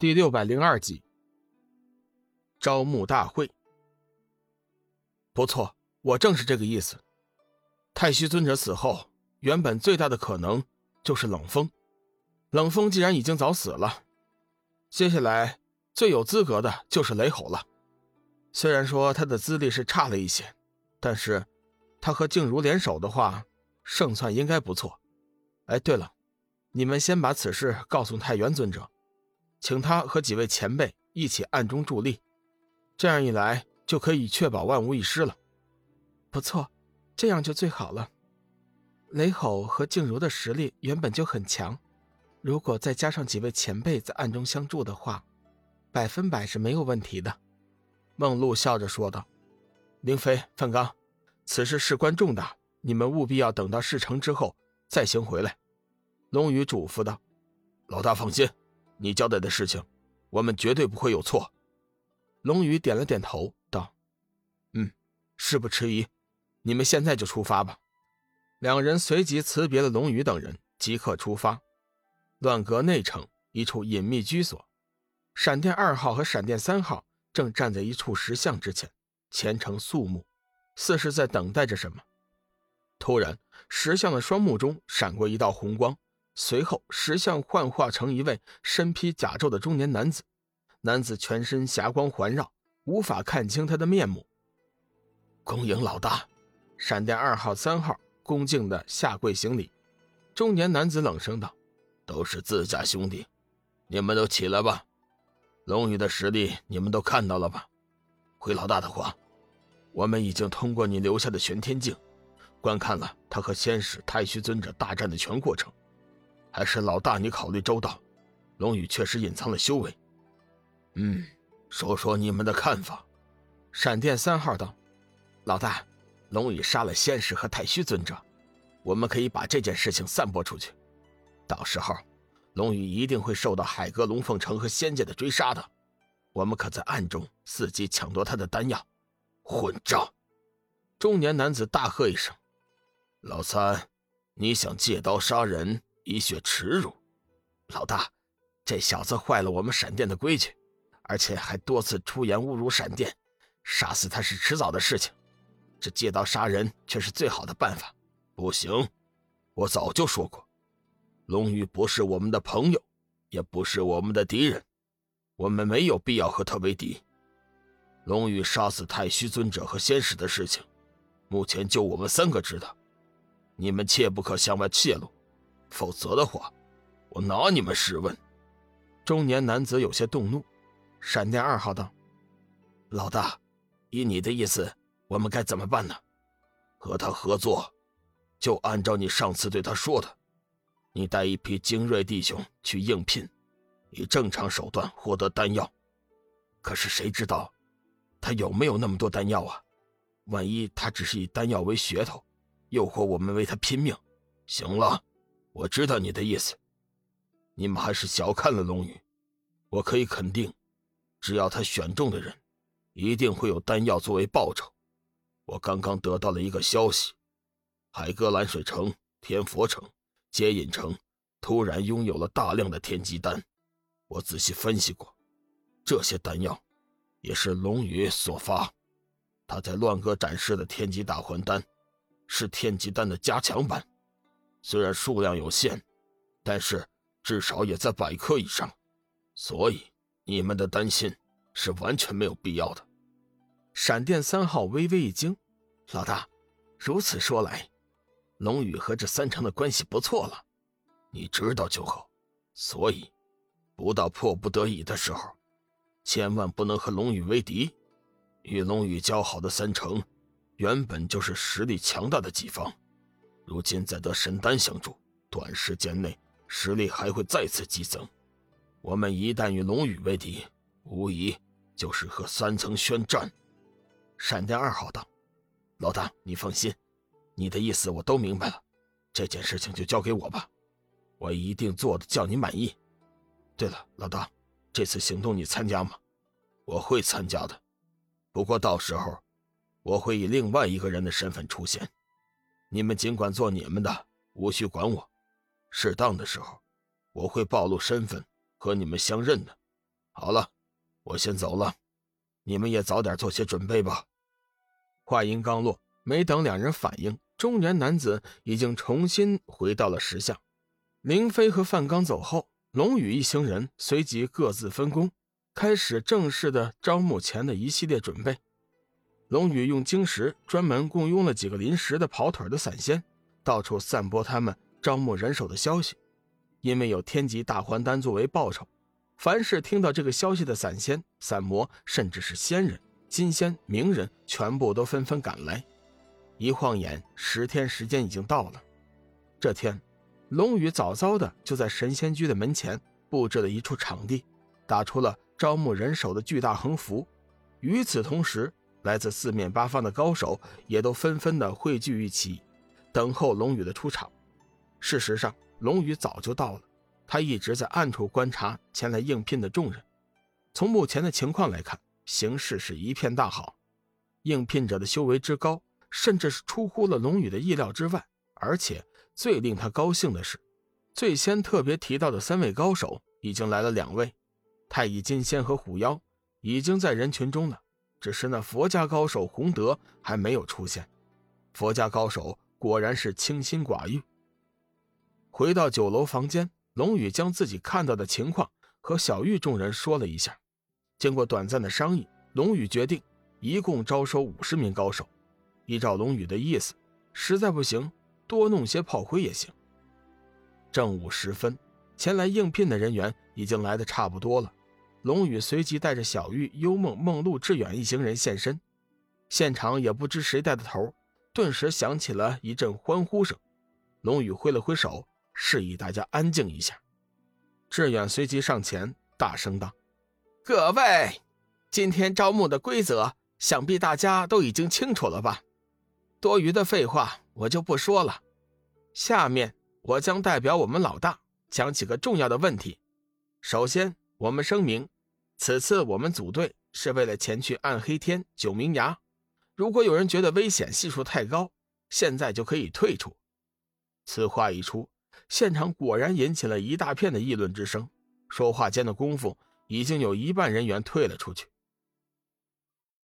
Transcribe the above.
第六百零二集，招募大会。不错，我正是这个意思。太虚尊者死后，原本最大的可能就是冷风。冷风既然已经早死了，接下来最有资格的就是雷吼了。虽然说他的资历是差了一些，但是他和静茹联手的话，胜算应该不错。哎，对了，你们先把此事告诉太元尊者。请他和几位前辈一起暗中助力，这样一来就可以确保万无一失了。不错，这样就最好了。雷吼和静茹的实力原本就很强，如果再加上几位前辈在暗中相助的话，百分百是没有问题的。梦露笑着说道：“凌飞、范刚，此事事关重大，你们务必要等到事成之后再行回来。”龙宇嘱咐道：“老大放心。”你交代的事情，我们绝对不会有错。龙宇点了点头，道：“嗯，事不迟疑，你们现在就出发吧。”两人随即辞别了龙宇等人，即刻出发。乱阁内城一处隐秘居所，闪电二号和闪电三号正站在一处石像之前，虔诚肃穆，似是在等待着什么。突然，石像的双目中闪过一道红光。随后，石像幻化成一位身披甲胄的中年男子，男子全身霞光环绕，无法看清他的面目。恭迎老大！闪电二号、三号恭敬的下跪行礼。中年男子冷声道：“都是自家兄弟，你们都起来吧。龙宇的实力你们都看到了吧？回老大的话，我们已经通过你留下的玄天镜，观看了他和仙使太虚尊者大战的全过程。”还是老大你考虑周到，龙宇确实隐藏了修为。嗯，说说你们的看法。闪电三号道：“老大，龙宇杀了仙使和太虚尊者，我们可以把这件事情散播出去。到时候，龙宇一定会受到海阁、龙凤城和仙界的追杀的。我们可在暗中伺机抢夺他的丹药。”混账！中年男子大喝一声：“老三，你想借刀杀人？”以雪耻辱，老大，这小子坏了我们闪电的规矩，而且还多次出言侮辱闪电，杀死他是迟早的事情，这借刀杀人却是最好的办法。不行，我早就说过，龙宇不是我们的朋友，也不是我们的敌人，我们没有必要和他为敌。龙宇杀死太虚尊者和仙使的事情，目前就我们三个知道，你们切不可向外泄露。否则的话，我拿你们试问。中年男子有些动怒。闪电二号道：“老大，依你的意思，我们该怎么办呢？和他合作，就按照你上次对他说的，你带一批精锐弟兄去应聘，以正常手段获得丹药。可是谁知道，他有没有那么多丹药啊？万一他只是以丹药为噱头，诱惑我们为他拼命？行了。”我知道你的意思，你们还是小看了龙宇。我可以肯定，只要他选中的人，一定会有丹药作为报酬。我刚刚得到了一个消息：海哥蓝水城、天佛城、接引城突然拥有了大量的天机丹。我仔细分析过，这些丹药也是龙宇所发。他在乱哥展示的天机大还丹，是天机丹的加强版。虽然数量有限，但是至少也在百颗以上，所以你们的担心是完全没有必要的。闪电三号微微一惊：“老大，如此说来，龙宇和这三成的关系不错了。你知道就好。所以，不到迫不得已的时候，千万不能和龙宇为敌。与龙宇交好的三成，原本就是实力强大的几方。”如今再得神丹相助，短时间内实力还会再次激增。我们一旦与龙宇为敌，无疑就是和三层宣战。闪电二号道：“老大，你放心，你的意思我都明白了。这件事情就交给我吧，我一定做的叫你满意。对了，老大，这次行动你参加吗？我会参加的，不过到时候我会以另外一个人的身份出现。”你们尽管做你们的，无需管我。适当的时候，我会暴露身份和你们相认的。好了，我先走了，你们也早点做些准备吧。话音刚落，没等两人反应，中年男子已经重新回到了石像。林飞和范刚走后，龙宇一行人随即各自分工，开始正式的招募前的一系列准备。龙宇用晶石专门雇佣了几个临时的跑腿的散仙，到处散播他们招募人手的消息。因为有天级大还丹作为报酬，凡是听到这个消息的散仙、散魔，甚至是仙人、金仙、名人，全部都纷纷赶来。一晃眼，十天时间已经到了。这天，龙宇早早的就在神仙居的门前布置了一处场地，打出了招募人手的巨大横幅。与此同时，来自四面八方的高手也都纷纷的汇聚一起，等候龙宇的出场。事实上，龙宇早就到了，他一直在暗处观察前来应聘的众人。从目前的情况来看，形势是一片大好。应聘者的修为之高，甚至是出乎了龙宇的意料之外。而且最令他高兴的是，最先特别提到的三位高手已经来了两位，太乙金仙和虎妖已经在人群中了。只是那佛家高手洪德还没有出现。佛家高手果然是清心寡欲。回到酒楼房间，龙宇将自己看到的情况和小玉众人说了一下。经过短暂的商议，龙宇决定一共招收五十名高手。依照龙宇的意思，实在不行，多弄些炮灰也行。正午时分，前来应聘的人员已经来的差不多了。龙宇随即带着小玉、幽梦、梦露、志远一行人现身，现场也不知谁带的头，顿时响起了一阵欢呼声。龙宇挥了挥手。示意大家安静一下。志远随即上前，大声道：“各位，今天招募的规则，想必大家都已经清楚了吧？多余的废话我就不说了。下面我将代表我们老大讲几个重要的问题。首先，我们声明，此次我们组队是为了前去暗黑天九明崖。如果有人觉得危险系数太高，现在就可以退出。”此话一出。现场果然引起了一大片的议论之声。说话间的功夫，已经有一半人员退了出去。